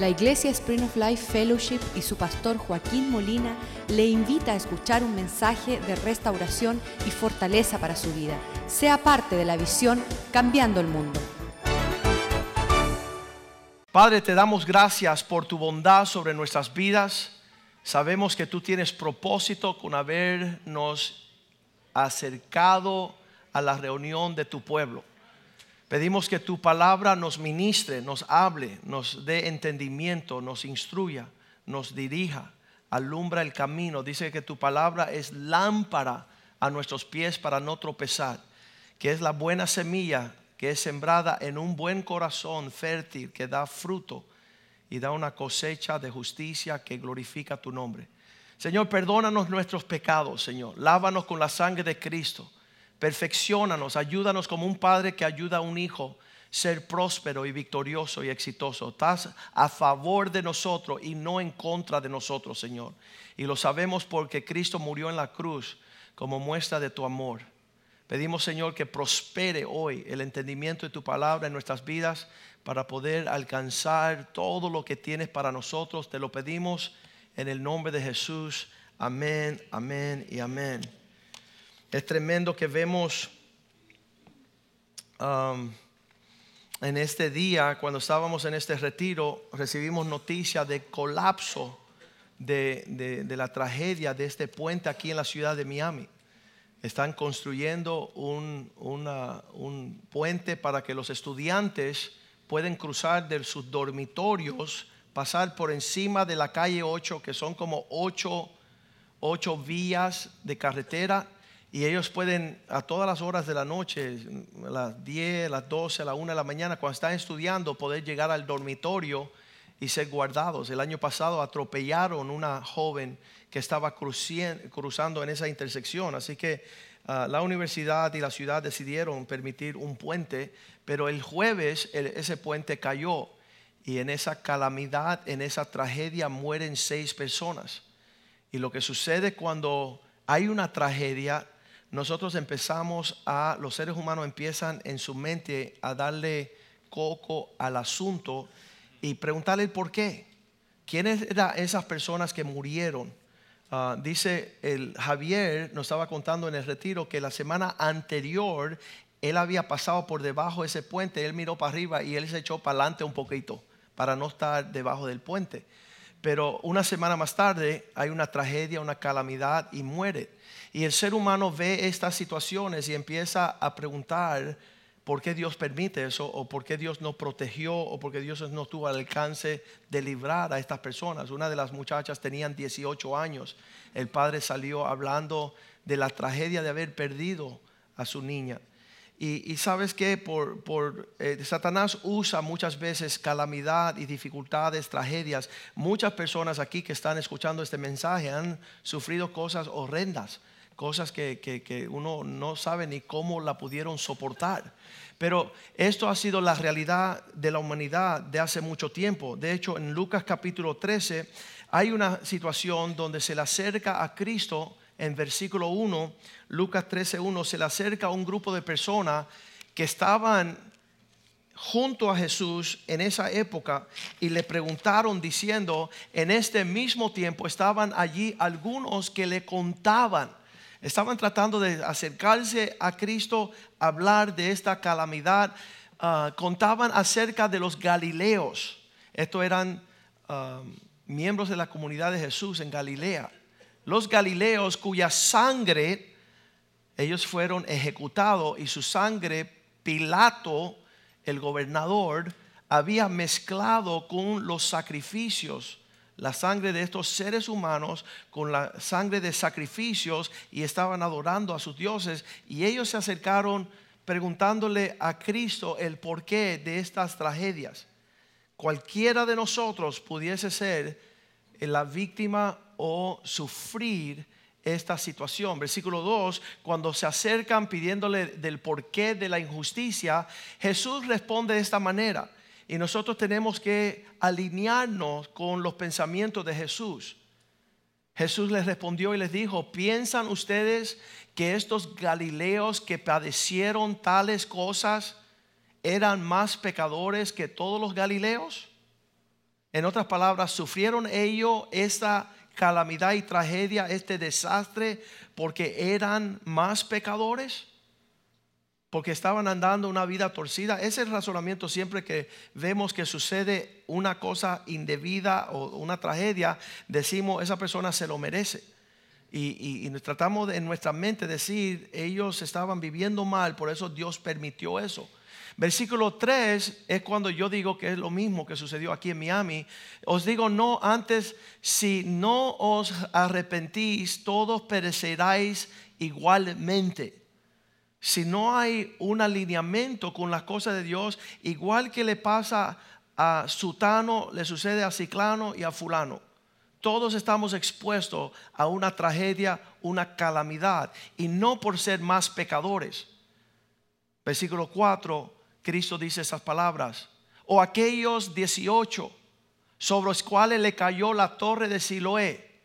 La Iglesia Spring of Life Fellowship y su pastor Joaquín Molina le invita a escuchar un mensaje de restauración y fortaleza para su vida. Sea parte de la visión Cambiando el Mundo. Padre, te damos gracias por tu bondad sobre nuestras vidas. Sabemos que tú tienes propósito con habernos acercado a la reunión de tu pueblo. Pedimos que tu palabra nos ministre, nos hable, nos dé entendimiento, nos instruya, nos dirija, alumbra el camino. Dice que tu palabra es lámpara a nuestros pies para no tropezar, que es la buena semilla que es sembrada en un buen corazón fértil que da fruto y da una cosecha de justicia que glorifica tu nombre. Señor, perdónanos nuestros pecados, Señor. Lávanos con la sangre de Cristo perfeccionanos, ayúdanos como un padre que ayuda a un hijo ser próspero y victorioso y exitoso. Estás a favor de nosotros y no en contra de nosotros, Señor. Y lo sabemos porque Cristo murió en la cruz como muestra de tu amor. Pedimos, Señor, que prospere hoy el entendimiento de tu palabra en nuestras vidas para poder alcanzar todo lo que tienes para nosotros. Te lo pedimos en el nombre de Jesús. Amén, amén y amén. Es tremendo que vemos um, en este día, cuando estábamos en este retiro, recibimos noticia de colapso de, la tragedia de este puente aquí en la ciudad de Miami. Están construyendo un, un puente para que los estudiantes pueden cruzar de sus dormitorios, pasar por encima de la calle 8, que son como 8, 8 vías de carretera y ellos pueden a todas las horas de la noche, las 10, las 12, a la 1 de la mañana, cuando están estudiando, poder llegar al dormitorio y ser guardados. El año pasado atropellaron una joven que estaba cruzando en esa intersección. Así que ah, la universidad y la ciudad decidieron permitir un puente, pero el jueves ese puente cayó y en esa calamidad, en esa tragedia mueren seis personas. Y lo que sucede cuando hay una tragedia nosotros empezamos a, los seres humanos empiezan en su mente a darle coco al asunto y preguntarle por qué. ¿Quiénes eran esas personas que murieron? Ah, dice el Javier, nos estaba contando en el retiro que la semana anterior él había pasado por debajo de ese puente, él miró para arriba y él se echó para adelante un poquito para no estar debajo del puente. Pero una semana más tarde hay una tragedia, una calamidad y muere. Y el ser humano ve estas situaciones y empieza a preguntar por qué Dios permite eso, o por qué Dios no protegió, o por qué Dios no tuvo el alcance de librar a estas personas. Una de las muchachas tenía 18 años. El padre salió hablando de la tragedia de haber perdido a su niña. Y, sabes que por, por eh, Satanás usa muchas veces calamidad y dificultades, tragedias. Muchas personas aquí que están escuchando este mensaje han sufrido cosas horrendas cosas que, uno no sabe ni cómo la pudieron soportar. Pero esto ha sido la realidad de la humanidad de hace mucho tiempo. De hecho, en Lucas capítulo 13 hay una situación donde se le acerca a Cristo en versículo 1, Lucas 13, 1, se le acerca a un grupo de personas que estaban junto a Jesús en esa época y le preguntaron diciendo, en este mismo tiempo estaban allí algunos que le contaban Estaban tratando de acercarse a Cristo, hablar de esta calamidad. Ah, contaban acerca de los Galileos. Estos eran ah, miembros de la comunidad de Jesús en Galilea. Los Galileos cuya sangre ellos fueron ejecutados y su sangre Pilato, el gobernador, había mezclado con los sacrificios la sangre de estos seres humanos con la sangre de sacrificios y estaban adorando a sus dioses y ellos se acercaron preguntándole a Cristo el porqué de estas tragedias. Cualquiera de nosotros pudiese ser la víctima o sufrir esta situación. Versículo 2, cuando se acercan pidiéndole del porqué de la injusticia, Jesús responde de esta manera. Y nosotros tenemos que alinearnos con los pensamientos de Jesús. Jesús les respondió y les dijo, ¿piensan ustedes que estos galileos que padecieron tales cosas eran más pecadores que todos los galileos? En otras palabras, ¿sufrieron ellos esta calamidad y tragedia, este desastre, porque eran más pecadores? Porque estaban andando una vida torcida. Ese razonamiento siempre que vemos que sucede una cosa indebida o una tragedia, decimos, esa persona se lo merece. Y, tratamos en nuestra mente decir, ellos estaban viviendo mal, por eso Dios permitió eso. Versículo 3 es cuando yo digo que es lo mismo que sucedió aquí en Miami. Os digo, no, antes, si no os arrepentís, todos pereceráis igualmente si no hay un alineamiento con las cosas de Dios, igual que le pasa a Sutano, le sucede a Ciclano y a Fulano. Todos estamos expuestos a una tragedia, una calamidad, y no por ser más pecadores. Versículo 4, Cristo dice esas palabras. O aquellos 18 sobre los cuales le cayó la torre de Siloé.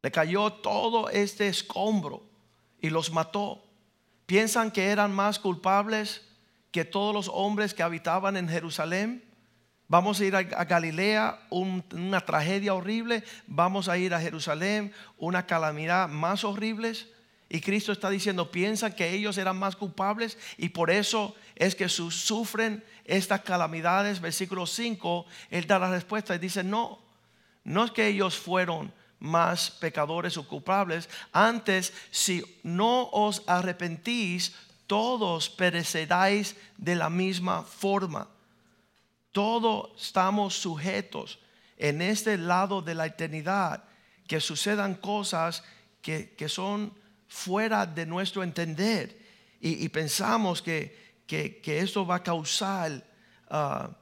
Le cayó todo este escombro y los mató. ¿Piensan que eran más culpables que todos los hombres que habitaban en Jerusalén? Vamos a ir a, Galilea, una tragedia horrible. Vamos a ir a Jerusalén, una calamidad más horrible. Y Cristo está diciendo, piensan que ellos eran más culpables y por eso es que sufren estas calamidades. Versículo 5, Él da la respuesta y dice, no, no es que ellos fueron más pecadores o culpables. Antes, si no os arrepentís, todos pereceráis de la misma forma. Todos estamos sujetos en este lado de la eternidad que sucedan cosas que, son fuera de nuestro entender y, pensamos que, que, eso va a causar uh,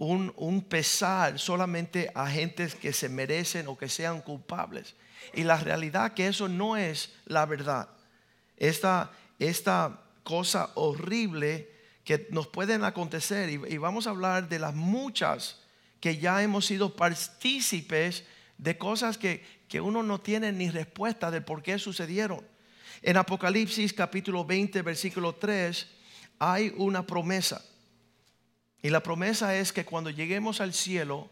un, pesar solamente a gentes que se merecen o que sean culpables. Y la realidad que eso no es la verdad. Esta, esta cosa horrible que nos pueden acontecer, y, vamos a hablar de las muchas que ya hemos sido partícipes de cosas que, que uno no tiene ni respuesta de por qué sucedieron. En Apocalipsis capítulo 20, versículo 3, hay una promesa. Y la promesa es que cuando lleguemos al cielo,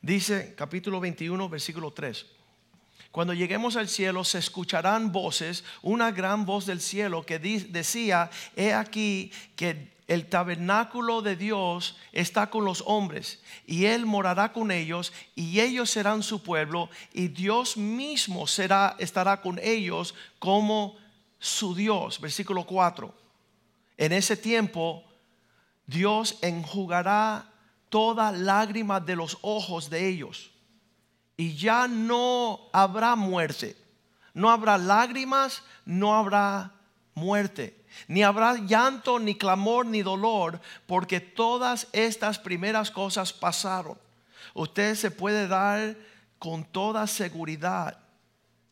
dice capítulo 21, versículo 3. Cuando lleguemos al cielo se escucharán voces, una gran voz del cielo que decía, he aquí que el tabernáculo de Dios está con los hombres y Él morará con ellos y ellos serán su pueblo y Dios mismo será, estará con ellos como su Dios. Versículo 4. En ese tiempo Dios enjugará toda lágrima de los ojos de ellos. Y ya no habrá muerte. No habrá lágrimas, no habrá muerte. Ni habrá llanto, ni clamor, ni dolor, porque todas estas primeras cosas pasaron. Usted se puede dar con toda seguridad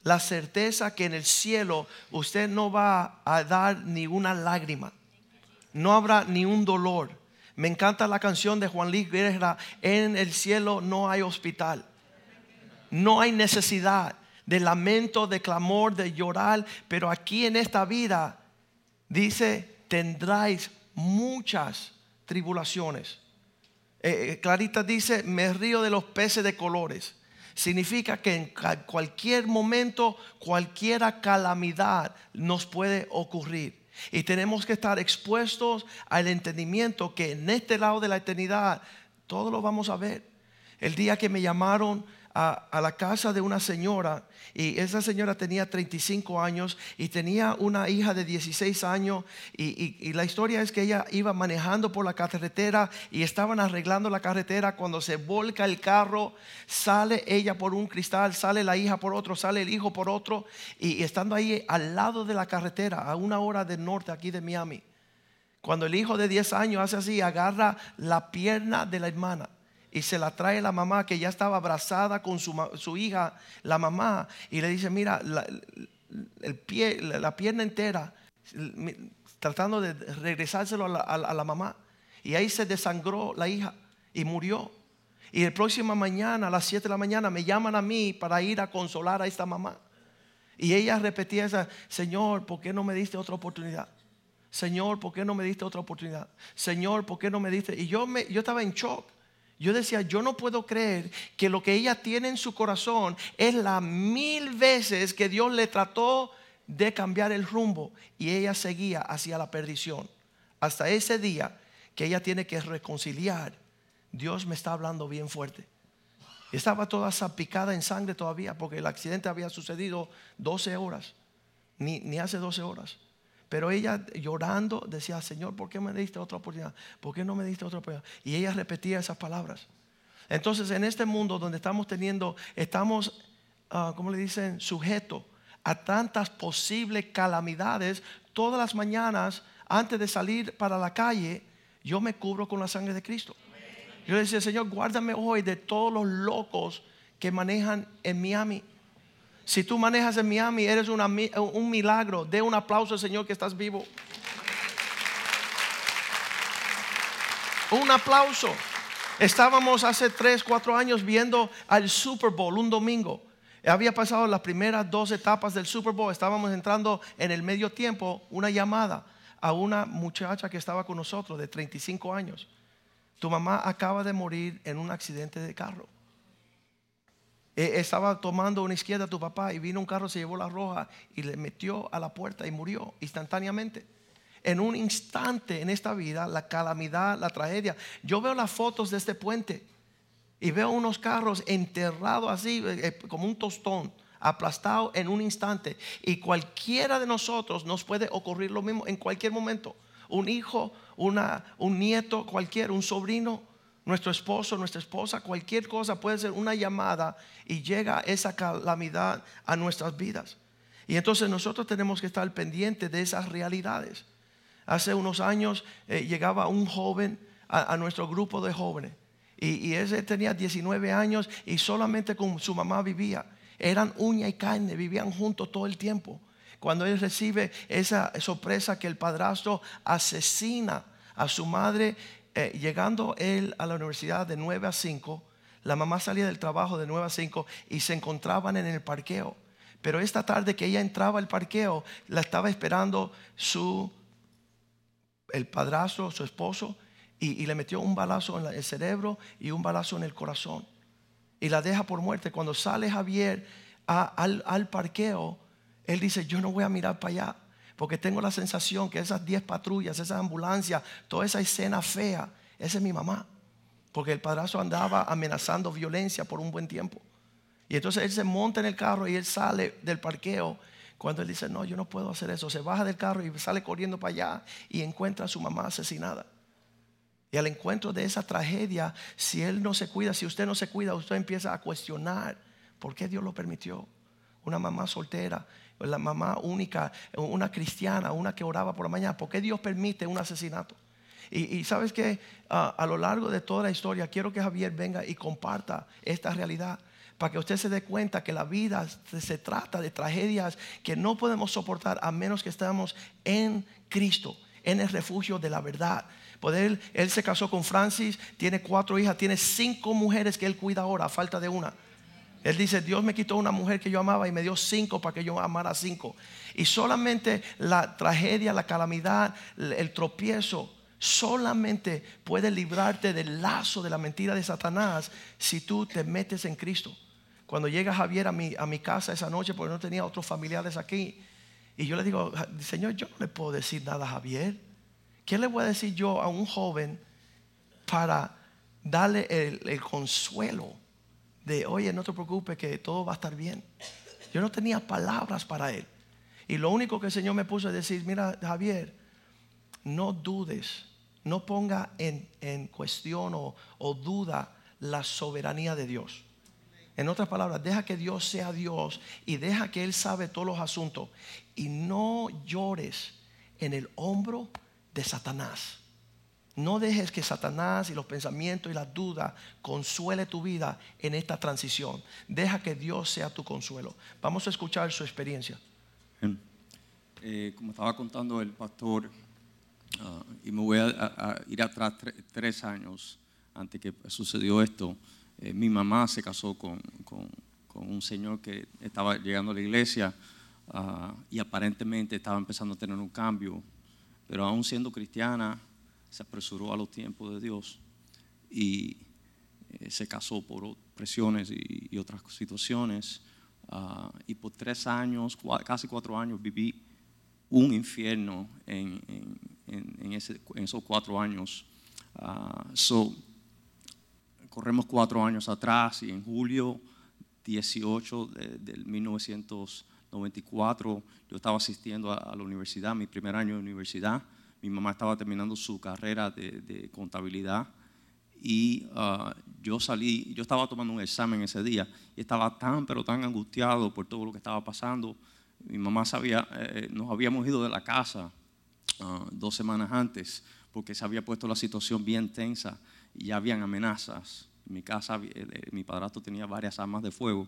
la certeza que en el cielo usted no va a dar ni una lágrima no habrá ni un dolor. Me encanta la canción de Juan Luis Guerra, en el cielo no hay hospital. No hay necesidad de lamento, de clamor, de llorar, pero aquí en esta vida dice, tendráis muchas tribulaciones. Eh, eh, Clarita dice, me río de los peces de colores. Significa que en cualquier momento, cualquiera calamidad nos puede ocurrir. Y tenemos que estar expuestos al entendimiento que en este lado de la eternidad todo lo vamos a ver. El día que me llamaron a, la casa de una señora y esa señora tenía 35 años y tenía una hija de 16 años y, la historia es que ella iba manejando por la carretera y estaban arreglando la carretera cuando se volca el carro, sale ella por un cristal, sale la hija por otro, sale el hijo por otro y, estando ahí al lado de la carretera a una hora del norte aquí de Miami. Cuando el hijo de 10 años hace así, agarra la pierna de la hermana y se la trae la mamá que ya estaba abrazada con su, hija, la mamá, y le dice, mira, la, el pie, la, pierna entera, tratando de regresárselo a la, mamá. Y ahí se desangró la hija y murió. Y el próxima mañana, a las 7 de la mañana, me llaman a mí para ir a consolar a esta mamá. Y ella repetía esa, Señor, ¿por qué no me diste otra oportunidad? Señor, ¿por qué no me diste otra oportunidad? Señor, ¿por qué no me diste? Y yo, me, yo estaba en shock. Yo decía, yo no puedo creer que lo que ella tiene en su corazón es la mil veces que Dios le trató de cambiar el rumbo y ella seguía hacia la perdición. Hasta ese día que ella tiene que reconciliar, Dios me está hablando bien fuerte. Estaba toda salpicada en sangre todavía porque el accidente había sucedido 12 horas, ni, ni hace 12 horas. Pero ella llorando decía, Señor, ¿por qué me diste otra oportunidad? ¿Por qué no me diste otra oportunidad? Y ella repetía esas palabras. Entonces, en este mundo donde estamos teniendo, estamos, uh, ¿cómo le dicen? Sujetos a tantas posibles calamidades. Todas las mañanas, antes de salir para la calle, yo me cubro con la sangre de Cristo. Yo decía, Señor, guárdame hoy de todos los locos que manejan en Miami. Si tú manejas en Miami, eres un milagro. De un aplauso al Señor que estás vivo. Un aplauso. Estábamos hace 3, 4 años viendo al Super Bowl un domingo. Había pasado las primeras dos etapas del Super Bowl. Estábamos entrando en el medio tiempo. Una llamada a una muchacha que estaba con nosotros de 35 años. Tu mamá acaba de morir en un accidente de carro. Eh, estaba tomando una izquierda tu papá y vino un carro, se llevó la roja y le metió a la puerta y murió instantáneamente. En un instante en esta vida, la calamidad, la tragedia. Yo veo las fotos de este puente y veo unos carros enterrados así, eh, eh, como un tostón, aplastado en un instante. Y cualquiera de nosotros nos puede ocurrir lo mismo en cualquier momento. Un hijo, una, un nieto, cualquier, un sobrino nuestro esposo, nuestra esposa, cualquier cosa puede ser una llamada y llega esa calamidad a nuestras vidas. Y entonces nosotros tenemos que estar pendientes de esas realidades. Hace unos años eh, llegaba un joven a, nuestro grupo de jóvenes y, y, ese tenía 19 años y solamente con su mamá vivía. Eran uña y carne, vivían juntos todo el tiempo. Cuando él recibe esa sorpresa que el padrastro asesina a su madre, eh, llegando él a la universidad de 9 a 5, la mamá salía del trabajo de 9 a 5 y se encontraban en el parqueo. Pero esta tarde que ella entraba al parqueo, la estaba esperando su, el padrastro, su esposo, y, le metió un balazo en el cerebro y un balazo en el corazón. Y la deja por muerte. Cuando sale Javier al, al parqueo, él dice, yo no voy a mirar para allá porque tengo la sensación que esas 10 patrullas, esas ambulancias, toda esa escena fea, esa es mi mamá. Porque el padrazo andaba amenazando violencia por un buen tiempo. Y entonces él se monta en el carro y él sale del parqueo. Cuando él dice, no, yo no puedo hacer eso, se baja del carro y sale corriendo para allá y encuentra a su mamá asesinada. Y al encuentro de esa tragedia, si él no se cuida, si usted no se cuida, usted empieza a cuestionar por qué Dios lo permitió. Una mamá soltera la mamá única, una cristiana, una que oraba por la mañana. ¿Por qué Dios permite un asesinato? Y, sabes que a lo largo de toda la historia quiero que Javier venga y comparta esta realidad para que usted se dé cuenta que la vida se, trata de tragedias que no podemos soportar a menos que estemos en Cristo, en el refugio de la verdad. Poder, él se casó con Francis, tiene cuatro hijas, tiene cinco mujeres que él cuida ahora, a falta de una. Él dice, Dios me quitó una mujer que yo amaba y me dio cinco para que yo amara cinco. Y solamente la tragedia, la calamidad, el tropiezo, solamente puede librarte del lazo de la mentira de Satanás si tú te metes en Cristo. Cuando llega Javier a mi, a mi casa esa noche, porque no tenía otros familiares aquí, y yo le digo, Señor, yo no le puedo decir nada a Javier. ¿Qué le voy a decir yo a un joven para darle el consuelo? De, oye, no te preocupes, que todo va a estar bien. Yo no tenía palabras para él. Y lo único que el Señor me puso es decir, mira, Javier, no dudes, no ponga en, cuestión o, o duda la soberanía de Dios. En otras palabras, deja que Dios sea Dios y deja que Él sabe todos los asuntos. Y no llores en el hombro de Satanás. No dejes que Satanás y los pensamientos y las dudas consuele tu vida en esta transición. Deja que Dios sea tu consuelo. Vamos a escuchar su experiencia. Eh, como estaba contando el pastor, ah, y me voy a, ir atrás tres años antes que sucedió esto, eh, mi mamá se casó con, un señor que estaba llegando a la iglesia ah, y aparentemente estaba empezando a tener un cambio, pero aún siendo cristiana, se apresuró a los tiempos de Dios y se casó por presiones y, otras situaciones. Ah, y por tres años, casi cuatro años, viví un infierno en, esos cuatro años. So, corremos cuatro años atrás y en julio 18 del 1994 yo estaba asistiendo a, la universidad, mi primer año de universidad. Mi mamá estaba terminando su carrera de, contabilidad y uh, yo salí, yo estaba tomando un examen ese día y estaba tan pero tan angustiado por todo lo que estaba pasando. Mi mamá sabía, eh, nos habíamos ido de la casa uh, dos semanas antes porque se había puesto la situación bien tensa y ya habían amenazas. En mi casa, eh, mi padrastro tenía varias armas de fuego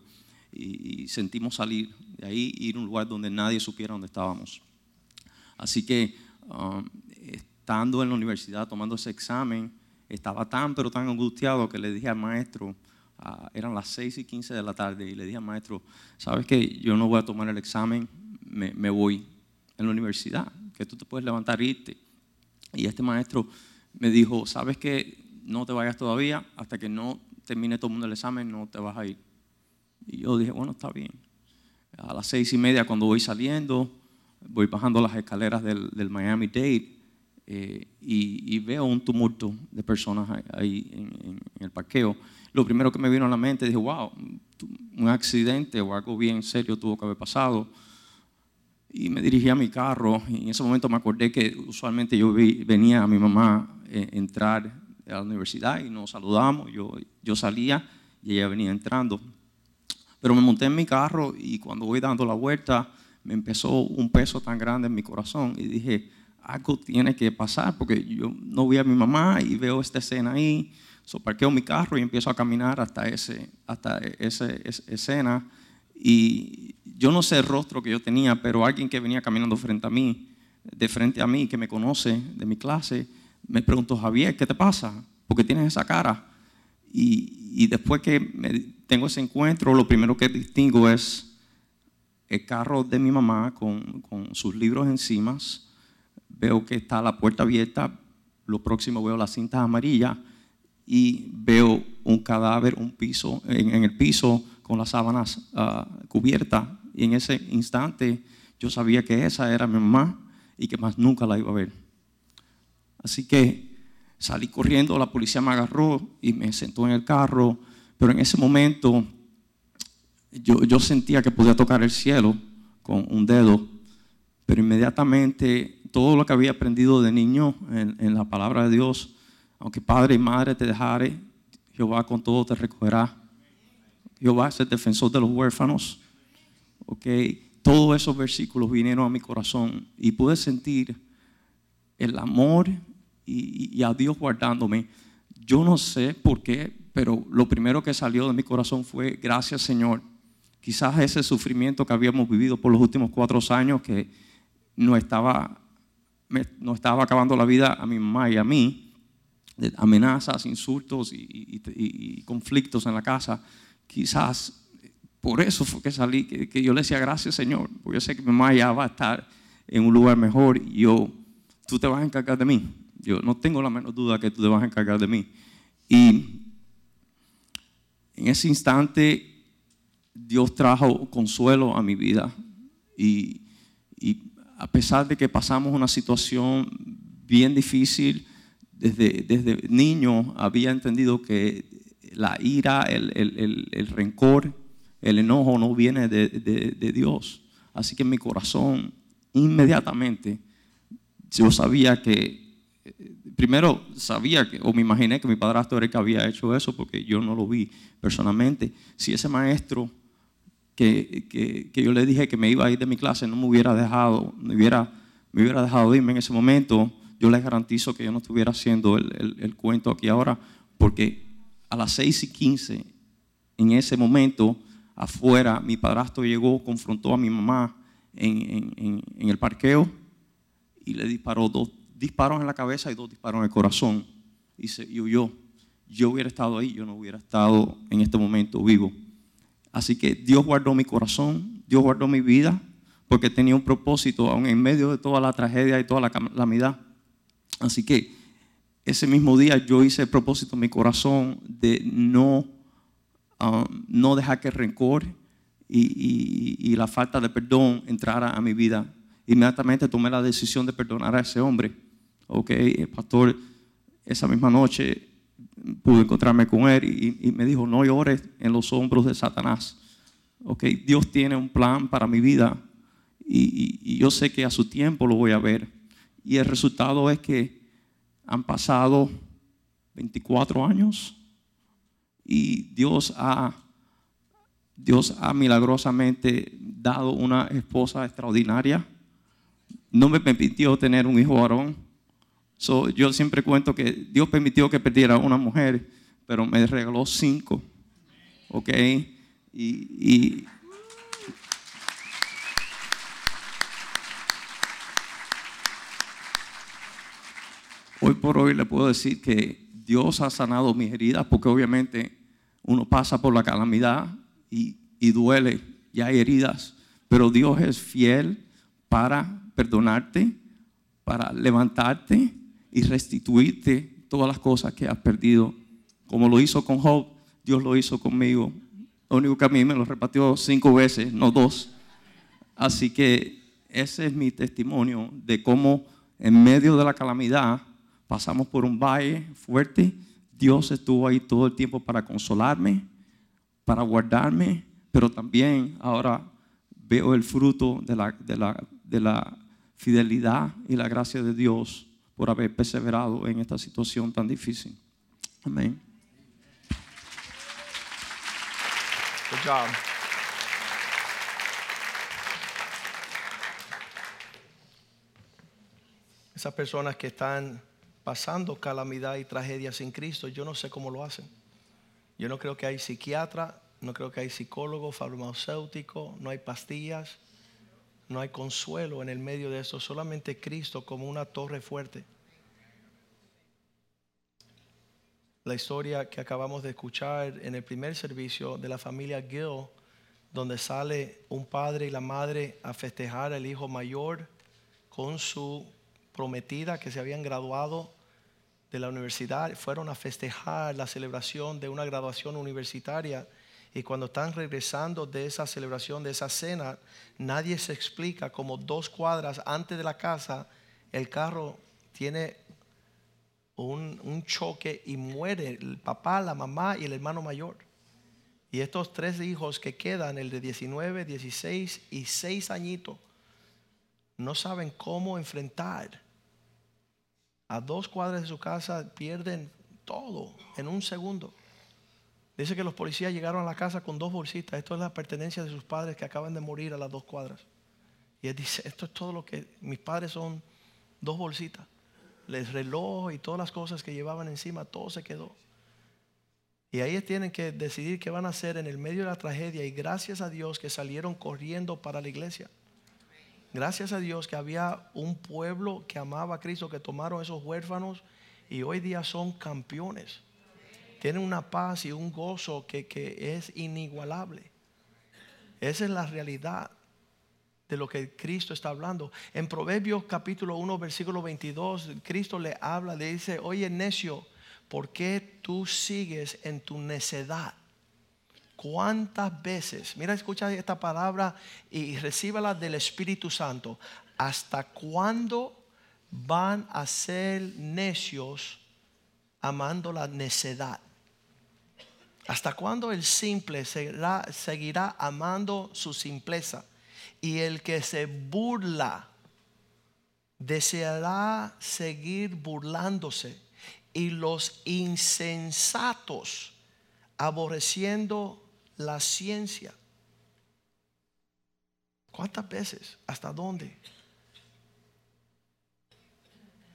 y, sentimos salir de ahí ir a un lugar donde nadie supiera dónde estábamos. Así que, um, estando en la universidad tomando ese examen, estaba tan, pero tan angustiado que le dije al maestro, ah, eran las 6 y 15 de la tarde, y le dije al maestro, ¿sabes qué? Yo no voy a tomar el examen, me, voy en la universidad, que tú te puedes levantar e irte. Y este maestro me dijo, ¿sabes qué? no te vayas todavía, hasta que no termine todo el el examen, no te vas a ir. Y yo dije, bueno, está bien. A las seis y media, cuando voy saliendo, voy bajando las escaleras del, Miami Dade eh, y, veo un tumulto de personas ahí en, el parqueo. Lo primero que me vino a la mente, dije, wow, un accidente o algo bien serio tuvo que haber pasado. Y me dirigí a mi carro y en ese momento me acordé que usualmente yo venía a mi mamá eh, entrar de la universidad y nos saludamos. Yo, yo salía y ella venía entrando. Pero me monté en mi carro y cuando voy dando la vuelta me empezó un peso tan grande en mi corazón y dije, algo tiene que pasar porque yo no vi a mi mamá y veo esta escena ahí. So, parqueo mi carro y empiezo a caminar hasta, ese, hasta esa escena. Y yo no sé el rostro que yo tenía, pero alguien que venía caminando frente a mí, de frente a mí, que me conoce de mi clase, me preguntó, Javier, ¿qué te pasa? ¿Por qué tienes esa cara? Y, después que tengo ese encuentro, lo primero que distingo es el carro de mi mamá con, sus libros encima. Veo que está la puerta abierta. Lo próximo veo las cintas amarillas y veo un cadáver un piso, en, el piso con las sábanas ah, cubiertas. Y en ese instante yo sabía que esa era mi mamá y que más nunca la iba a ver. Así que salí corriendo, la policía me agarró y me sentó en el carro, pero en ese momento yo, sentía que podía tocar el cielo con un dedo, pero inmediatamente todo lo que había aprendido de niño en, la palabra de Dios, aunque padre y madre te dejare, Jehová con todo te recogerá. Jehová es el defensor de los huérfanos. Okay. Todos esos versículos vinieron a mi corazón y pude sentir el amor y, a Dios guardándome. Yo no sé por qué, pero lo primero que salió de mi corazón fue, gracias Señor. Quizás ese sufrimiento que habíamos vivido por los últimos cuatro años, que no estaba, no estaba acabando la vida a mi mamá y a mí, amenazas, insultos y, conflictos en la casa, quizás por eso fue que salí, que, yo le decía gracias Señor, porque yo sé que mi mamá ya va a estar en un lugar mejor y yo, tú te vas a encargar de mí. Yo no tengo la menor duda que tú te vas a encargar de mí. Y en ese instante Dios trajo consuelo a mi vida. Y, a pesar de que pasamos una situación bien difícil, desde, desde niño había entendido que la ira, el, rencor, el enojo no viene de, de Dios. Así que en mi corazón, inmediatamente, yo sabía que primero sabía que, o me imaginé que mi padrastro era el que había hecho eso porque yo no lo vi personalmente. Si ese maestro que, que, yo le dije que me iba a ir de mi clase no me hubiera dejado, me hubiera, me hubiera dejado irme en ese momento, yo les garantizo que yo no estuviera haciendo el, el, cuento aquí ahora, porque a las 6 y 15, en ese momento, afuera, mi padrastro llegó, confrontó a mi mamá en, en, en el parqueo y le disparó dos disparos en la cabeza y dos disparos en el corazón. Y, se, huyó. Yo hubiera estado ahí, yo no hubiera estado en este momento vivo. Así que Dios guardó mi corazón, Dios guardó mi vida, porque tenía un propósito, aún en medio de toda la tragedia y toda la calamidad. Así que ese mismo día yo hice el propósito en mi corazón de no, um, no dejar que el rencor y, y, la falta de perdón entrara a mi vida. Inmediatamente tomé la decisión de perdonar a ese hombre. Ok, el pastor, esa misma noche pude encontrarme con él y, me dijo, no llores en los hombros de Satanás. Ok, Dios tiene un plan para mi vida y, y yo sé que a su tiempo lo voy a ver. Y el resultado es que han pasado 24 años y Dios ha, Dios ha milagrosamente dado una esposa extraordinaria. No me permitió tener un hijo varón. Yo siempre cuento que Dios permitió que perdiera una mujer, pero me regaló cinco. ¿Ok? y Hoy por hoy le puedo decir que Dios ha sanado mis heridas porque obviamente uno pasa por la calamidad y, duele y hay heridas, pero Dios es fiel para perdonarte, para levantarte y restituirte todas las cosas que has perdido. Como lo hizo con Job, Dios lo hizo conmigo. Lo único que a mí me lo repartió cinco veces, no dos. Así que ese es mi testimonio de cómo en medio de la calamidad pasamos por un valle fuerte. Dios estuvo ahí todo el tiempo para consolarme, para guardarme, pero también ahora veo el fruto de la, de la, de la fidelidad y la gracia de Dios por haber perseverado en esta situación tan difícil. Amén. Esas personas que están pasando calamidad y tragedia sin Cristo, yo no sé cómo lo hacen. Yo no creo que hay psiquiatra, no creo que hay psicólogo, farmacéutico, no hay pastillas, no hay consuelo en el medio de eso, solamente Cristo como una torre fuerte. La historia que acabamos de escuchar en el primer servicio de la familia Gill, donde sale un padre y la madre a festejar al hijo mayor con su prometida que se habían graduado de la universidad, fueron a festejar la celebración de una graduación universitaria. Y cuando están regresando de esa celebración, de esa cena, nadie se explica como dos cuadras antes de la casa, el carro tiene un, un, choque y muere el papá, la mamá y el hermano mayor. Y estos tres hijos que quedan, el de 19, 16 y 6 añitos, no saben cómo enfrentar a dos cuadras de su casa pierden todo en un segundo. Dice que los policías llegaron a la casa con dos bolsitas. Esto es la pertenencia de sus padres que acaban de morir a las dos cuadras. Y él dice, esto es todo lo que mis padres son dos bolsitas. El reloj y todas las cosas que llevaban encima, todo se quedó. Y ahí tienen que decidir qué van a hacer en el medio de la tragedia. Y gracias a Dios que salieron corriendo para la iglesia. Gracias a Dios que había un pueblo que amaba a Cristo, que tomaron esos huérfanos y hoy día son campeones. Tienen una paz y un gozo que, es inigualable. Esa es la realidad de lo que Cristo está hablando. En Proverbios capítulo 1, versículo 22, Cristo le habla, le dice, oye necio, ¿por qué tú sigues en tu necedad? ¿Cuántas veces? Mira, escucha esta palabra y recíbala del Espíritu Santo. ¿Hasta cuándo van a ser necios amando la necedad? ¿Hasta cuándo el simple seguirá, seguirá amando su simpleza? Y el que se burla deseará seguir burlándose. Y los insensatos aborreciendo la ciencia. ¿Cuántas veces? ¿Hasta dónde?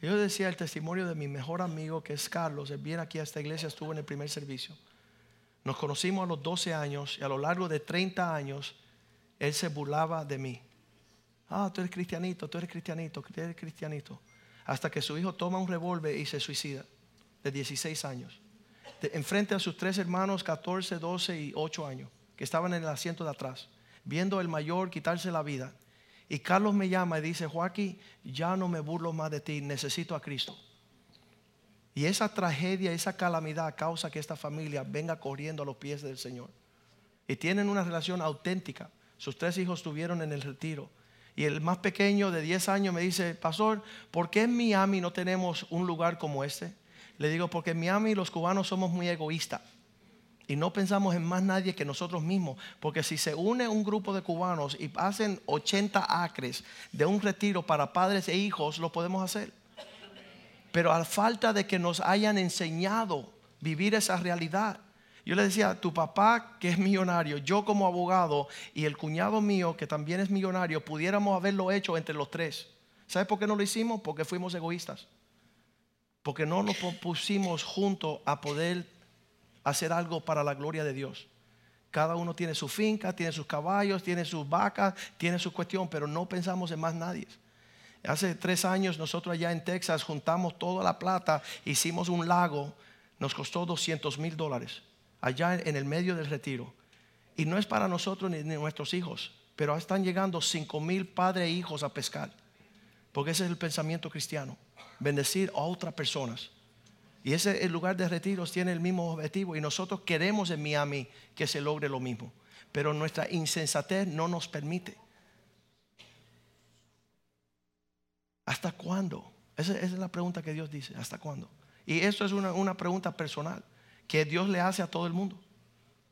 Yo decía el testimonio de mi mejor amigo que es Carlos. Él viene aquí a esta iglesia, estuvo en el primer servicio. Nos conocimos a los 12 años y a lo largo de 30 años él se burlaba de mí. Ah, tú eres cristianito, tú eres cristianito, tú eres cristianito. Hasta que su hijo toma un revólver y se suicida de 16 años enfrente a sus tres hermanos, 14, 12 y 8 años, que estaban en el asiento de atrás, viendo el mayor quitarse la vida. Y Carlos me llama y dice, Joaquín, ya no me burlo más de ti, necesito a Cristo. Y esa tragedia, esa calamidad causa que esta familia venga corriendo a los pies del Señor. Y tienen una relación auténtica. Sus tres hijos estuvieron en el retiro. Y el más pequeño de 10 años me dice, pastor, ¿por qué en Miami no tenemos un lugar como este? Le digo, porque en Miami los cubanos somos muy egoístas y no pensamos en más nadie que nosotros mismos. Porque si se une un grupo de cubanos y hacen 80 acres de un retiro para padres e hijos, lo podemos hacer. Pero a falta de que nos hayan enseñado vivir esa realidad. Yo le decía, tu papá que es millonario, yo como abogado y el cuñado mío que también es millonario, pudiéramos haberlo hecho entre los tres. ¿Sabes por qué no lo hicimos? Porque fuimos egoístas. Porque no nos pusimos juntos a poder hacer algo para la gloria de Dios. Cada uno tiene su finca, tiene sus caballos, tiene sus vacas, tiene su cuestión, pero no pensamos en más nadie. Hace tres años nosotros allá en Texas juntamos toda la plata, hicimos un lago, nos costó 200 mil dólares, allá en el medio del retiro. Y no es para nosotros ni, nuestros hijos, pero están llegando 5 mil padres e hijos a pescar, porque ese es el pensamiento cristiano, bendecir a otras personas. Y ese el lugar de retiros tiene el mismo objetivo y nosotros queremos en Miami que se logre lo mismo. Pero nuestra insensatez no nos permite. ¿Hasta cuándo? Esa, es la pregunta que Dios dice. ¿Hasta cuándo? Y esto es una, una pregunta personal que Dios le hace a todo el mundo.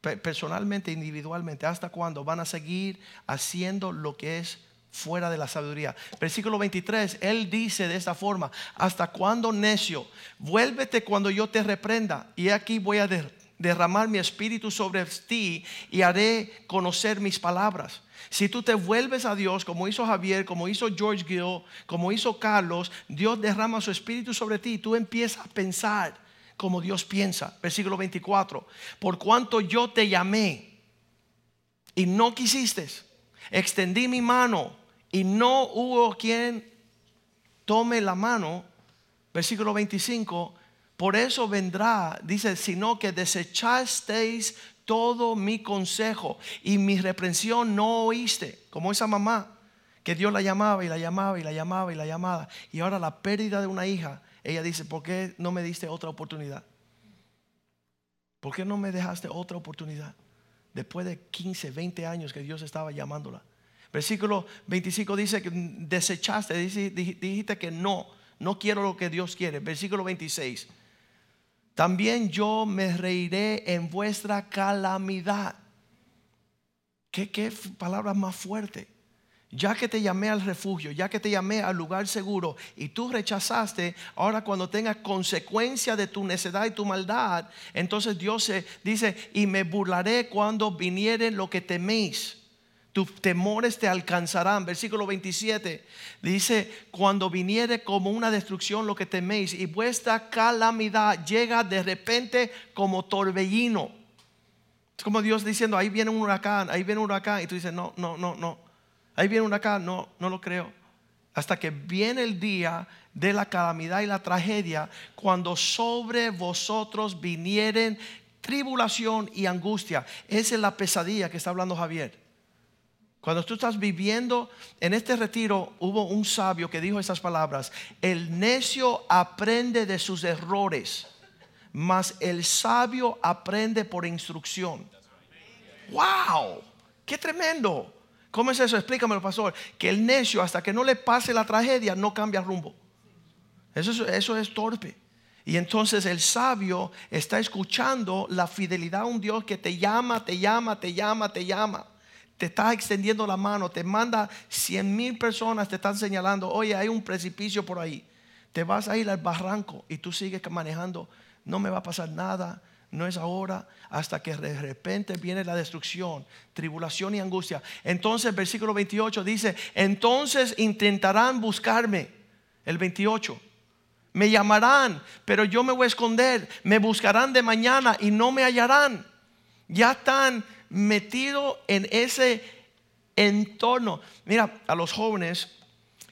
Personalmente, individualmente. ¿Hasta cuándo van a seguir haciendo lo que es fuera de la sabiduría. Versículo 23, él dice de esta forma, ¿hasta cuándo necio? Vuélvete cuando yo te reprenda y aquí voy a derramar mi espíritu sobre ti y haré conocer mis palabras. Si tú te vuelves a Dios, como hizo Javier, como hizo George Gill, como hizo Carlos, Dios derrama su espíritu sobre ti y tú empiezas a pensar como Dios piensa. Versículo 24, por cuanto yo te llamé y no quisiste, extendí mi mano y no hubo quien tome la mano, versículo 25, por eso vendrá, dice, sino que desechasteis todo mi consejo y mi reprensión no oíste, como esa mamá que Dios la llamaba y la llamaba y la llamaba y la llamaba. Y ahora la pérdida de una hija, ella dice, ¿por qué no me diste otra oportunidad? ¿Por qué no me dejaste otra oportunidad? Después de 15, 20 años que Dios estaba llamándola. Versículo 25 dice que desechaste, dijiste que no, no quiero lo que Dios quiere. Versículo 26. También yo me reiré en vuestra calamidad. ¿Qué, qué palabra más fuerte? Ya que te llamé al refugio, ya que te llamé al lugar seguro y tú rechazaste, ahora cuando tengas consecuencia de tu necedad y tu maldad, entonces Dios dice, y me burlaré cuando viniere lo que teméis tus temores te alcanzarán. Versículo 27 dice, cuando viniere como una destrucción lo que teméis y vuestra calamidad llega de repente como torbellino. Es como Dios diciendo, ahí viene un huracán, ahí viene un huracán. Y tú dices, no, no, no, no. Ahí viene un huracán, no, no lo creo. Hasta que viene el día de la calamidad y la tragedia, cuando sobre vosotros vinieren tribulación y angustia. Esa es la pesadilla que está hablando Javier. Cuando tú estás viviendo en este retiro, hubo un sabio que dijo esas palabras, el necio aprende de sus errores, mas el sabio aprende por instrucción. ¡Wow! ¡Qué tremendo! ¿Cómo es eso? Explícamelo, pastor. Que el necio, hasta que no le pase la tragedia, no cambia rumbo. Eso es torpe. Y entonces el sabio está escuchando la fidelidad a un Dios que te llama, te llama, te llama, te llama te está extendiendo la mano, te manda cien mil personas, te están señalando, oye, hay un precipicio por ahí, te vas a ir al barranco y tú sigues manejando, no me va a pasar nada, no es ahora, hasta que de repente viene la destrucción, tribulación y angustia. Entonces, versículo 28 dice, entonces intentarán buscarme, el 28. Me llamarán, pero yo me voy a esconder. Me buscarán de mañana y no me hallarán. Ya están metido en ese entorno. Mira, a los jóvenes,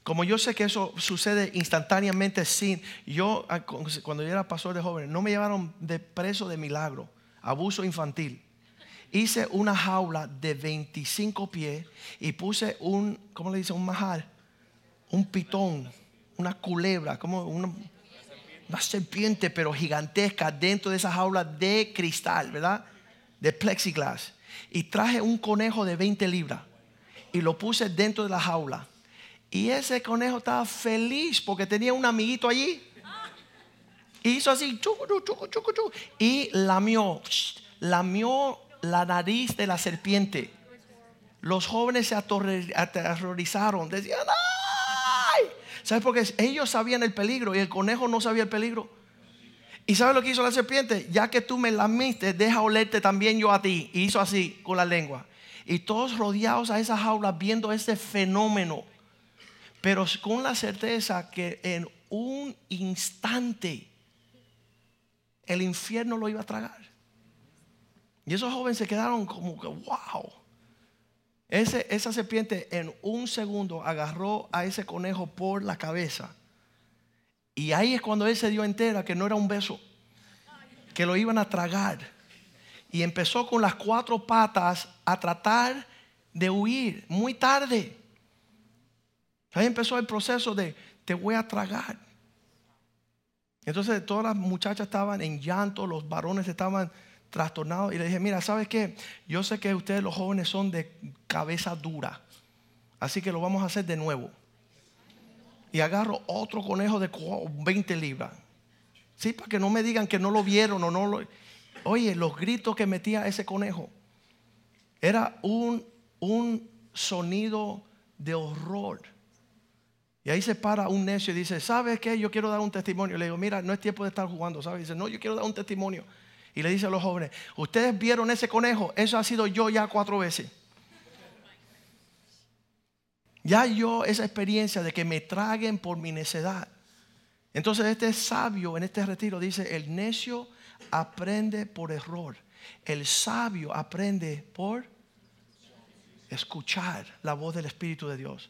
como yo sé que eso sucede instantáneamente sin, yo ah, cuando yo era pastor de jóvenes, no me llevaron de preso de milagro, abuso infantil. Hice una jaula de 25 pies y puse un, ¿cómo le dice? Un majal, un pitón, una culebra, como una, una serpiente, pero gigantesca, dentro de esa jaula de cristal, ¿verdad? De plexiglas. Y traje un conejo de 20 libras y lo puse dentro de la jaula. Y ese conejo estaba feliz porque tenía un amiguito allí. Y hizo así, y lamió, lamió la nariz de la serpiente. Los jóvenes se aterrorizaron, decían, ¡ay! ¿Sabes por qué? Ellos sabían el peligro y el conejo no sabía el peligro. ¿Y sabes lo que hizo la serpiente? Ya que tú me lamiste, deja olerte también yo a ti. Y hizo así con la lengua. Y todos rodeados a esa jaula viendo este fenómeno. Pero con la certeza que en un instante el infierno lo iba a tragar. Y esos jóvenes se quedaron como que, wow. Ese, esa serpiente en un segundo agarró a ese conejo por la cabeza. Y ahí es cuando él se dio entera que no era un beso, que lo iban a tragar. Y empezó con las cuatro patas a tratar de huir, muy tarde. Ahí empezó el proceso de te voy a tragar. Entonces todas las muchachas estaban en llanto, los varones estaban trastornados y le dije, mira, ¿sabes qué? Yo sé que ustedes los jóvenes son de cabeza dura, así que lo vamos a hacer de nuevo. Y agarro otro conejo de 20 libras. Sí, para que no me digan que no lo vieron o no lo... Oye, los gritos que metía ese conejo era un, un sonido de horror. Y ahí se para un necio y dice, ¿sabes qué? Yo quiero dar un testimonio. Le digo, mira, no es tiempo de estar jugando, ¿sabes? dice, no, yo quiero dar un testimonio. Y le dice a los jóvenes, ¿ustedes vieron ese conejo? Eso ha sido yo ya cuatro veces. Ya yo esa experiencia de que me traguen por mi necedad. Entonces este sabio en este retiro dice, el necio aprende por error. El sabio aprende por escuchar la voz del Espíritu de Dios.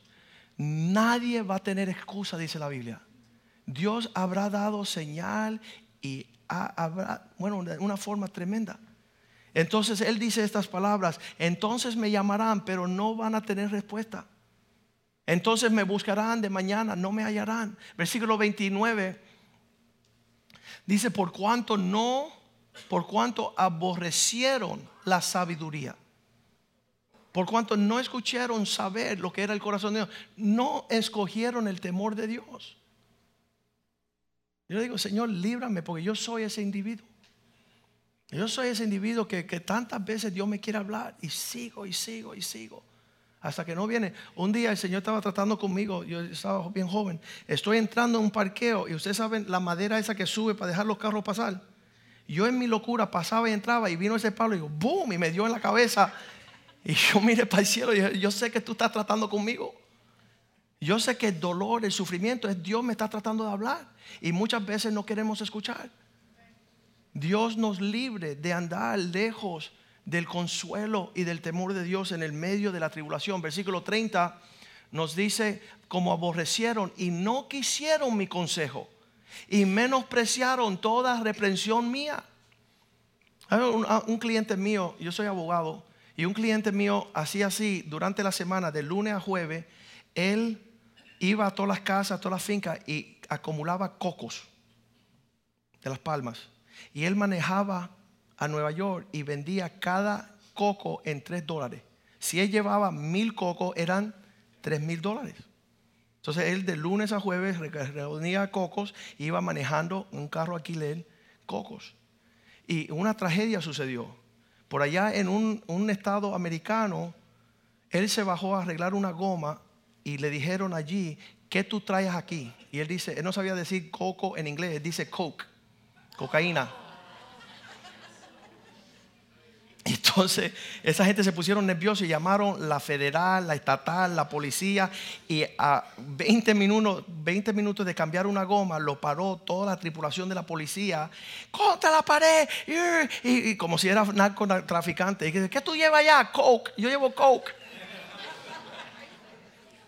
Nadie va a tener excusa, dice la Biblia. Dios habrá dado señal y habrá, bueno, de una forma tremenda. Entonces Él dice estas palabras, entonces me llamarán, pero no van a tener respuesta. Entonces me buscarán de mañana, no me hallarán. Versículo 29 dice, por cuanto no, por cuanto aborrecieron la sabiduría por cuanto no escucharon saber lo que era el corazón de Dios, no escogieron el temor de Dios. Yo digo, Señor, líbrame porque yo soy ese individuo. Yo soy ese individuo que, que, tantas veces Dios me quiere hablar y sigo y sigo y sigo. Hasta que no viene. Un día el Señor estaba tratando conmigo, yo estaba bien joven. Estoy entrando en un parqueo y ustedes saben la madera esa que sube para dejar los carros pasar. Yo en mi locura pasaba y entraba y vino ese palo y digo, ¡boom! Y me dio en la cabeza y yo mire para el cielo y yo sé que tú estás tratando conmigo. Yo sé que el dolor, el sufrimiento es Dios me está tratando de hablar. Y muchas veces no queremos escuchar. Dios nos libre de andar lejos del consuelo y del temor de Dios en el medio de la tribulación. Versículo 30 nos dice, como aborrecieron y no quisieron mi consejo y menospreciaron toda reprensión mía. Un, un cliente mío, yo soy abogado, y un cliente mío hacía así durante la semana, de lunes a jueves, él iba a todas las casas, a todas las fincas y acumulaba cocos de las palmas. Y él manejaba a Nueva York y vendía cada coco en tres dólares. Si él llevaba mil cocos, eran tres mil dólares. Entonces él de lunes a jueves reunía cocos, iba manejando un carro alquiler cocos. Y una tragedia sucedió por allá en un, estado americano, él se bajó a arreglar una goma y le dijeron allí, ¿qué tú traes aquí? Y él dice, él no sabía decir coco en inglés, él dice coke, cocaína. Entonces, esa gente se pusieron nerviosos y llamaron la federal, la estatal, la policía. Y a 20 minutos, 20 minutos de cambiar una goma, lo paró toda la tripulación de la policía contra la pared. Y, como si era narcotraficante. Y dice, ¿qué tú llevas allá? Coke. Yo llevo Coke.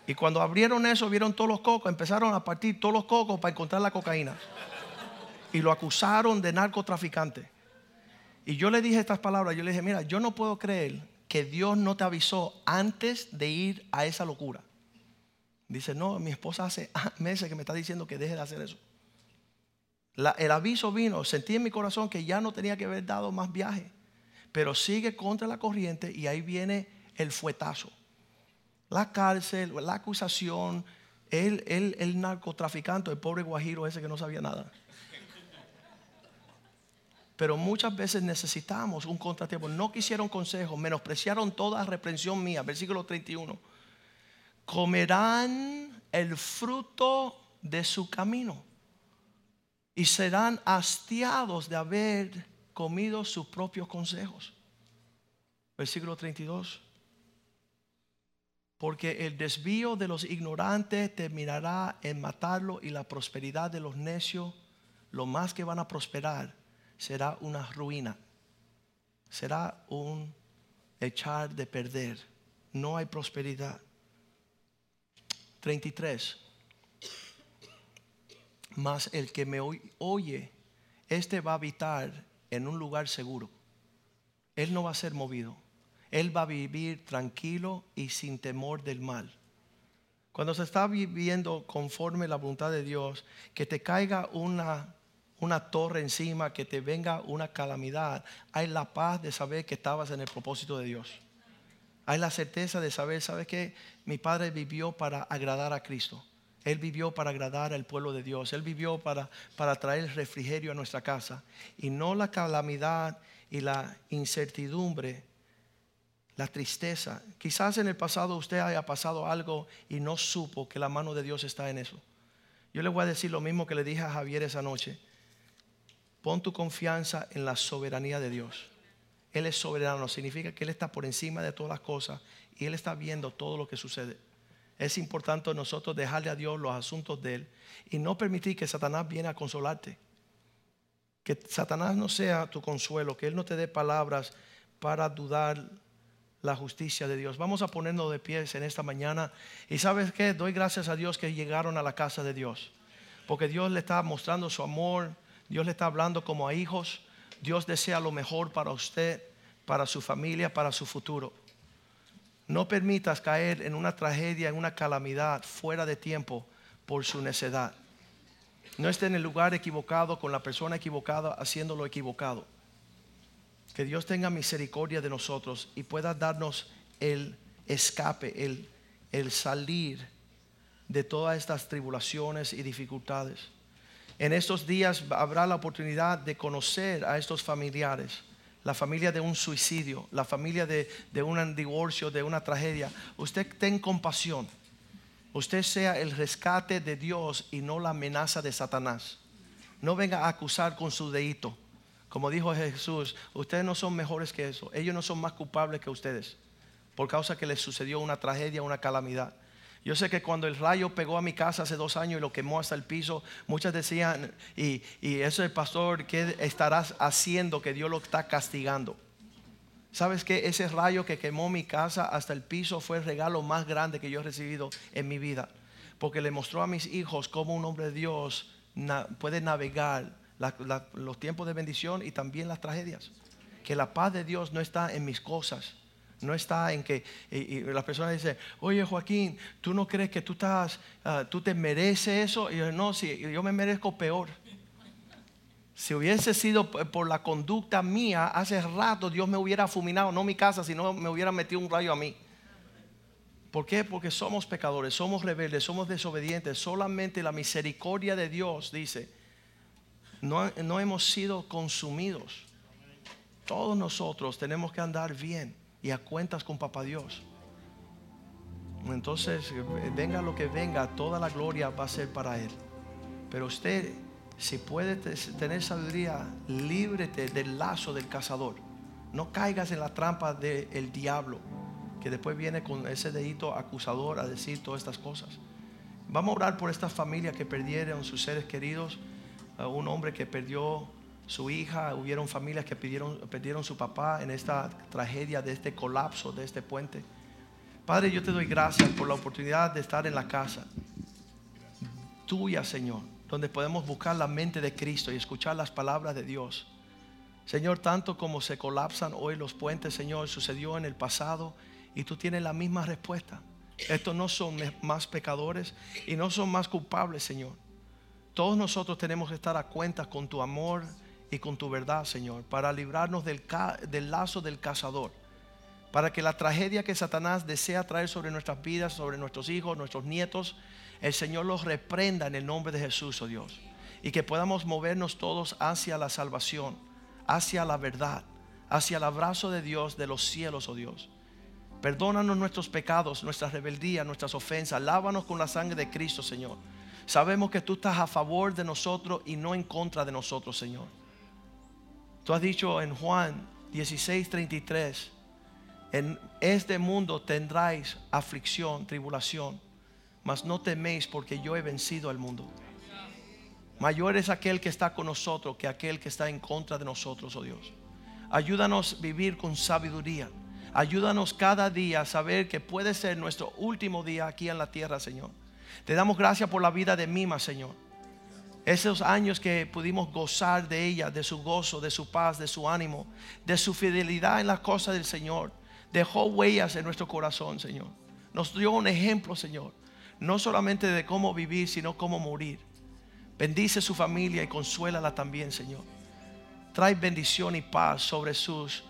Y cuando abrieron eso, vieron todos los cocos, empezaron a partir todos los cocos para encontrar la cocaína. Y lo acusaron de narcotraficante. Y yo le dije estas palabras, yo le dije, mira, yo no puedo creer que Dios no te avisó antes de ir a esa locura. Dice, no, mi esposa hace meses que me está diciendo que deje de hacer eso. La- el aviso vino, sentí en mi corazón que ya no tenía que haber dado más viaje, pero sigue contra la corriente y ahí viene el fuetazo. La cárcel, la acusación, el, el, el narcotraficante, el pobre guajiro ese que no sabía nada. Pero muchas veces necesitamos un contratiempo. No quisieron consejo, menospreciaron toda reprensión mía. Versículo 31. Comerán el fruto de su camino y serán hastiados de haber comido sus propios consejos. Versículo 32. Porque el desvío de los ignorantes terminará en matarlo y la prosperidad de los necios, lo más que van a prosperar, será una ruina. Será un echar de perder. No hay prosperidad. 33. Mas el que me oy- oye, este va a habitar en un lugar seguro. Él no va a ser movido. Él va a vivir tranquilo y sin temor del mal. Cuando se está viviendo conforme la voluntad de Dios, que te caiga una, una torre encima, que te venga una calamidad, hay la paz de saber que estabas en el propósito de Dios. Hay la certeza de saber, ¿sabes qué? Mi padre vivió para agradar a Cristo. Él vivió para agradar al pueblo de Dios. Él vivió para, para traer refrigerio a nuestra casa. Y no la calamidad y la incertidumbre, la tristeza. Quizás en el pasado usted haya pasado algo y no supo que la mano de Dios está en eso. Yo le voy a decir lo mismo que le dije a Javier esa noche. Pon tu confianza en la soberanía de Dios. Él es soberano, significa que Él está por encima de todas las cosas y Él está viendo todo lo que sucede. Es importante nosotros dejarle a Dios los asuntos de Él y no permitir que Satanás viene a consolarte. Que Satanás no sea tu consuelo, que Él no te dé palabras para dudar la justicia de Dios. Vamos a ponernos de pies en esta mañana y sabes qué, doy gracias a Dios que llegaron a la casa de Dios, porque Dios le está mostrando su amor, Dios le está hablando como a hijos, Dios desea lo mejor para usted, para su familia, para su futuro. No permitas caer en una tragedia, en una calamidad fuera de tiempo por su necedad. No esté en el lugar equivocado con la persona equivocada haciendo lo equivocado. Que Dios tenga misericordia de nosotros y pueda darnos el escape, el, el salir de todas estas tribulaciones y dificultades. En estos días habrá la oportunidad de conocer a estos familiares, la familia de un suicidio, la familia de, de un divorcio, de una tragedia. Usted ten compasión. Usted sea el rescate de Dios y no la amenaza de Satanás. No venga a acusar con su dedito. Como dijo Jesús, ustedes no son mejores que eso. Ellos no son más culpables que ustedes. Por causa que les sucedió una tragedia, una calamidad. Yo sé que cuando el rayo pegó a mi casa hace dos años y lo quemó hasta el piso, muchas decían, y, y eso el pastor, ¿qué estarás haciendo que Dios lo está castigando? ¿Sabes que ese rayo que quemó mi casa hasta el piso fue el regalo más grande que yo he recibido en mi vida? Porque le mostró a mis hijos cómo un hombre de Dios puede navegar los tiempos de bendición y también las tragedias. Que la paz de Dios no está en mis cosas. No está en que y, y las personas dicen, oye Joaquín, ¿tú no crees que tú estás, ah, tú te mereces eso? Y yo, no, sí, yo me merezco peor. Si hubiese sido por la conducta mía, hace rato Dios me hubiera fuminado, no mi casa, sino me hubiera metido un rayo a mí. ¿Por qué? Porque somos pecadores, somos rebeldes, somos desobedientes. Solamente la misericordia de Dios dice, no hemos sido consumidos. Todos nosotros tenemos que andar bien y a cuentas con Papá Dios. Entonces, venga lo que venga, toda la gloria va a ser para Él. Pero usted, si puede te- tener sabiduría, líbrete del lazo del cazador. No caigas en la trampa del diablo, que después viene con ese dedito acusador a decir todas estas cosas. Vamos a orar por estas familias que perdieron sus seres queridos. Un hombre que perdió su hija, hubieron familias que perdieron, perdieron su papá en esta tragedia de este colapso de este puente. Padre, yo te doy gracias por la oportunidad de estar en la casa tuya, Señor, donde podemos buscar la mente de Cristo y escuchar las palabras de Dios. Señor, tanto como se colapsan hoy los puentes, Señor, sucedió en el pasado y tú tienes la misma respuesta. Estos no son más pecadores y no son más culpables, Señor. Todos nosotros tenemos que estar a cuentas con tu amor y con tu verdad, Señor, para librarnos del, del lazo del cazador. Para que la tragedia que Satanás desea traer sobre nuestras vidas, sobre nuestros hijos, nuestros nietos, el Señor los reprenda en el nombre de Jesús, oh Dios. Y que podamos movernos todos hacia la salvación, hacia la verdad, hacia el abrazo de Dios de los cielos, oh Dios. Perdónanos nuestros pecados, nuestras rebeldías, nuestras ofensas. Lávanos con la sangre de Cristo, Señor. Sabemos que tú estás a favor de nosotros y no en contra de nosotros, Señor. Tú has dicho en Juan 16:33, en este mundo tendráis aflicción, tribulación, mas no teméis porque yo he vencido al mundo. Mayor es aquel que está con nosotros que aquel que está en contra de nosotros, oh Dios. Ayúdanos a vivir con sabiduría. Ayúdanos cada día a saber que puede ser nuestro último día aquí en la tierra, Señor. Te damos gracias por la vida de Mima, Señor. Esos años que pudimos gozar de ella, de su gozo, de su paz, de su ánimo, de su fidelidad en las cosas del Señor. Dejó huellas en nuestro corazón, Señor. Nos dio un ejemplo, Señor. No solamente de cómo vivir, sino cómo morir. Bendice su familia y consuélala también, Señor. Trae bendición y paz sobre sus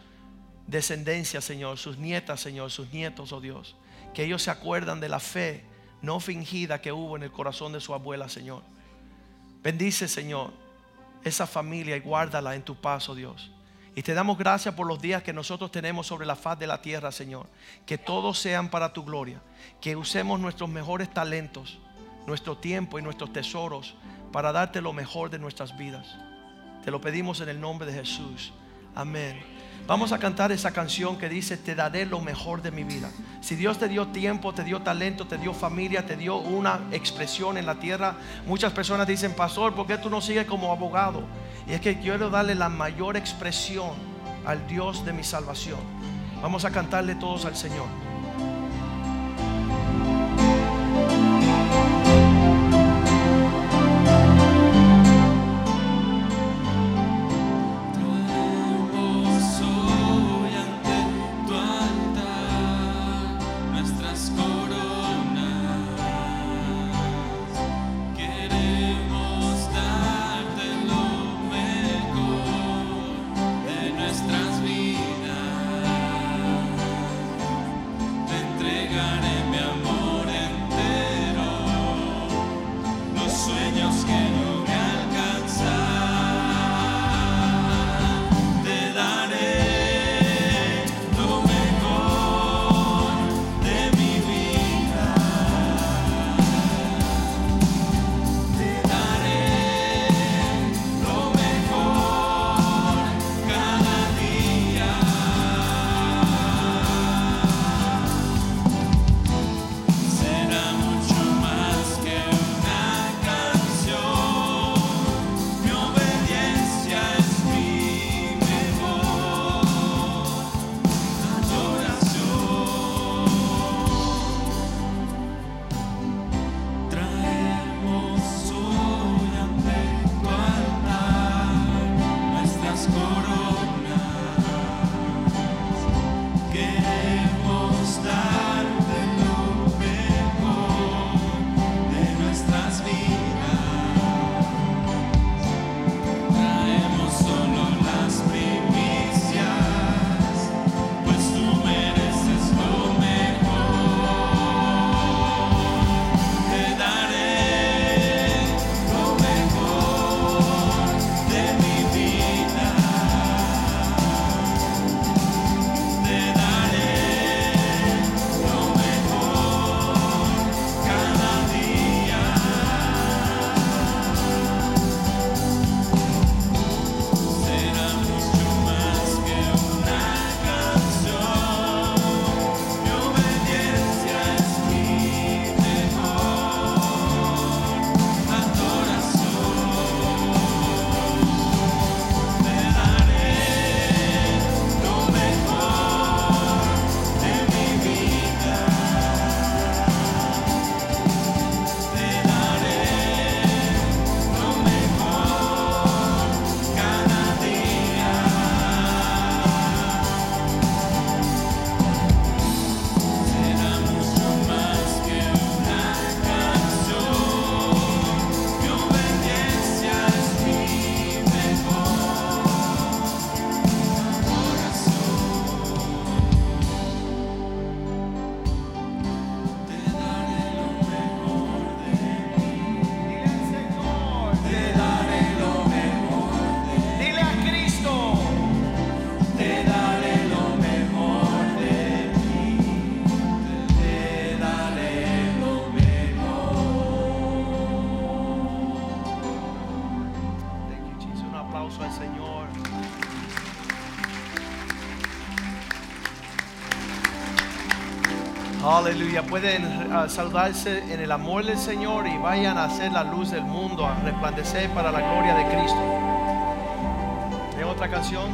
descendencias, Señor, sus nietas, Señor, sus nietos, oh Dios. Que ellos se acuerdan de la fe no fingida que hubo en el corazón de su abuela, Señor. Bendice, Señor, esa familia y guárdala en tu paz, oh Dios. Y te damos gracias por los días que nosotros tenemos sobre la faz de la tierra, Señor. Que todos sean para tu gloria. Que usemos nuestros mejores talentos, nuestro tiempo y nuestros tesoros para darte lo mejor de nuestras vidas. Te lo pedimos en el nombre de Jesús. Amén. Vamos a cantar esa canción que dice, te daré lo mejor de mi vida. Si Dios te dio tiempo, te dio talento, te dio familia, te dio una expresión en la tierra, muchas personas dicen, pastor, ¿por qué tú no sigues como abogado? Y es que quiero darle la mayor expresión al Dios de mi salvación. Vamos a cantarle todos al Señor. Pueden ah, saludarse en el amor del Señor y vayan a hacer la luz del mundo, a resplandecer para la gloria de Cristo. ¿Hay otra canción?